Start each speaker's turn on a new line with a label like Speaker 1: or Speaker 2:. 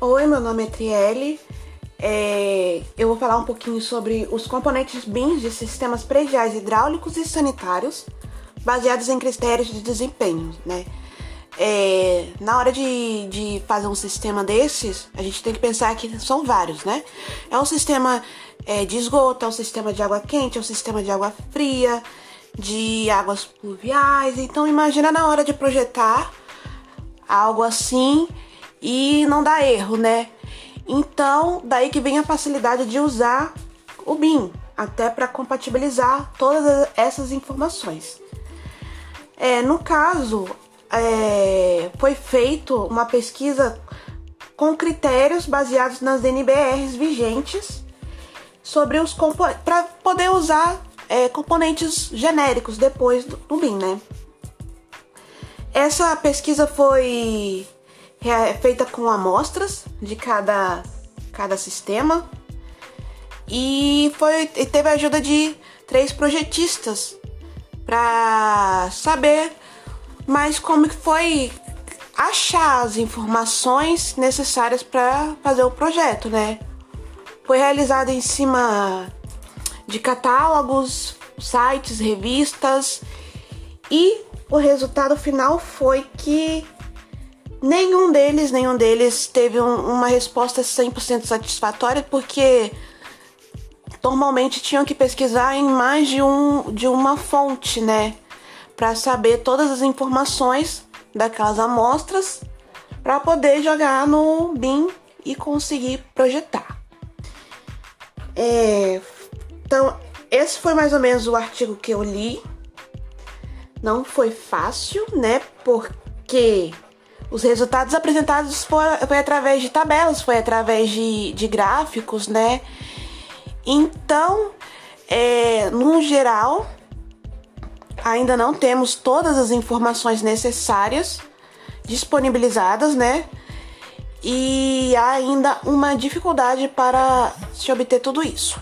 Speaker 1: Oi, meu nome é Trielle. É, eu vou falar um pouquinho sobre os componentes BIMs de sistemas prediais hidráulicos e sanitários, baseados em critérios de desempenho, né? É, na hora de, de fazer um sistema desses, a gente tem que pensar que são vários, né? É um sistema é, de esgoto, é um sistema de água quente, é um sistema de água fria, de águas pluviais. Então, imagina na hora de projetar algo assim e não dá erro, né? Então, daí que vem a facilidade de usar o BIM, até para compatibilizar todas essas informações. É, no caso, é, foi feito uma pesquisa com critérios baseados nas NBRs vigentes sobre os para poder usar é, componentes genéricos depois do, do BIM, né? Essa pesquisa foi é feita com amostras de cada, cada sistema e foi teve a ajuda de três projetistas para saber mais como que foi achar as informações necessárias para fazer o projeto, né? Foi realizado em cima de catálogos, sites, revistas e o resultado final foi que Nenhum deles, nenhum deles teve um, uma resposta 100% satisfatória, porque normalmente tinham que pesquisar em mais de, um, de uma fonte, né? Para saber todas as informações daquelas amostras para poder jogar no BIM e conseguir projetar. É, então, esse foi mais ou menos o artigo que eu li. Não foi fácil, né? Porque os resultados apresentados foi, foi através de tabelas, foi através de, de gráficos, né? Então, é, no geral, ainda não temos todas as informações necessárias disponibilizadas, né? E há ainda uma dificuldade para se obter tudo isso.